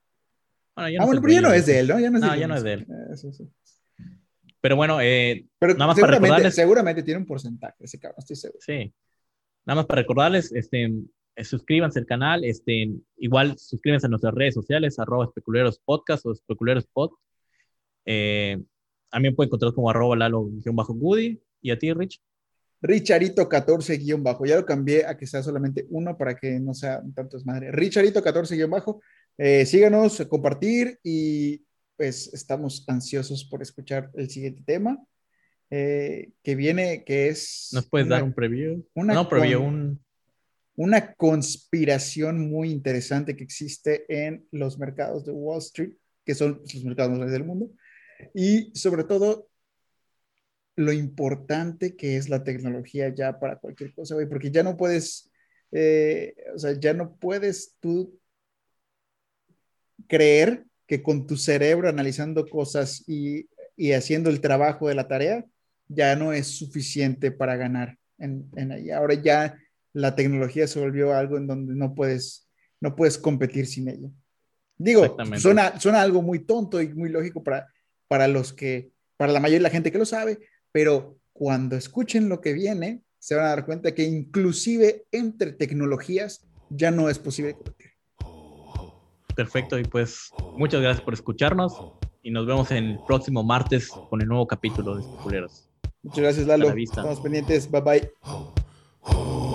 Bueno, ya no, ah, bueno, pero ya no es de él, ¿no? Ya no es, no, de, ya no es de él. Pero bueno, eh, pero nada más para recordarles. Seguramente tiene un porcentaje ese cabrón, estoy seguro. Sí. Nada más para recordarles, este, eh, suscríbanse al canal, este, igual suscríbanse a nuestras redes sociales, arroba especuleros podcast o especuleros pod. Eh, también pueden encontrar como arroba lalo-goody. ¿Y a ti, Rich? Richarito 14 bajo. Ya lo cambié a que sea solamente uno para que no sea tanto madre. Richarito 14 bajo. Eh, síganos, compartir y pues estamos ansiosos por escuchar el siguiente tema eh, que viene, que es... ¿Nos puedes dar un preview? Una no, preview, un... Una conspiración muy interesante que existe en los mercados de Wall Street, que son los mercados más grandes del mundo, y sobre todo lo importante que es la tecnología ya para cualquier cosa, güey, porque ya no puedes, eh, o sea, ya no puedes tú creer que con tu cerebro analizando cosas y, haciendo el trabajo de la tarea, ya no es suficiente para ganar en, en ahí. Ahora ya la tecnología se volvió algo en donde no puedes, no puedes competir sin ella. Digo, suena, suena algo muy tonto y muy lógico para, para los que, para la mayoría de la gente que lo sabe, pero cuando escuchen lo que viene, se van a dar cuenta que inclusive entre tecnologías ya no es posible competir. Perfecto, y pues muchas gracias por escucharnos y nos vemos en el próximo martes con el nuevo capítulo de Especuleros. Muchas gracias, Lalo. Estamos pendientes. Bye bye.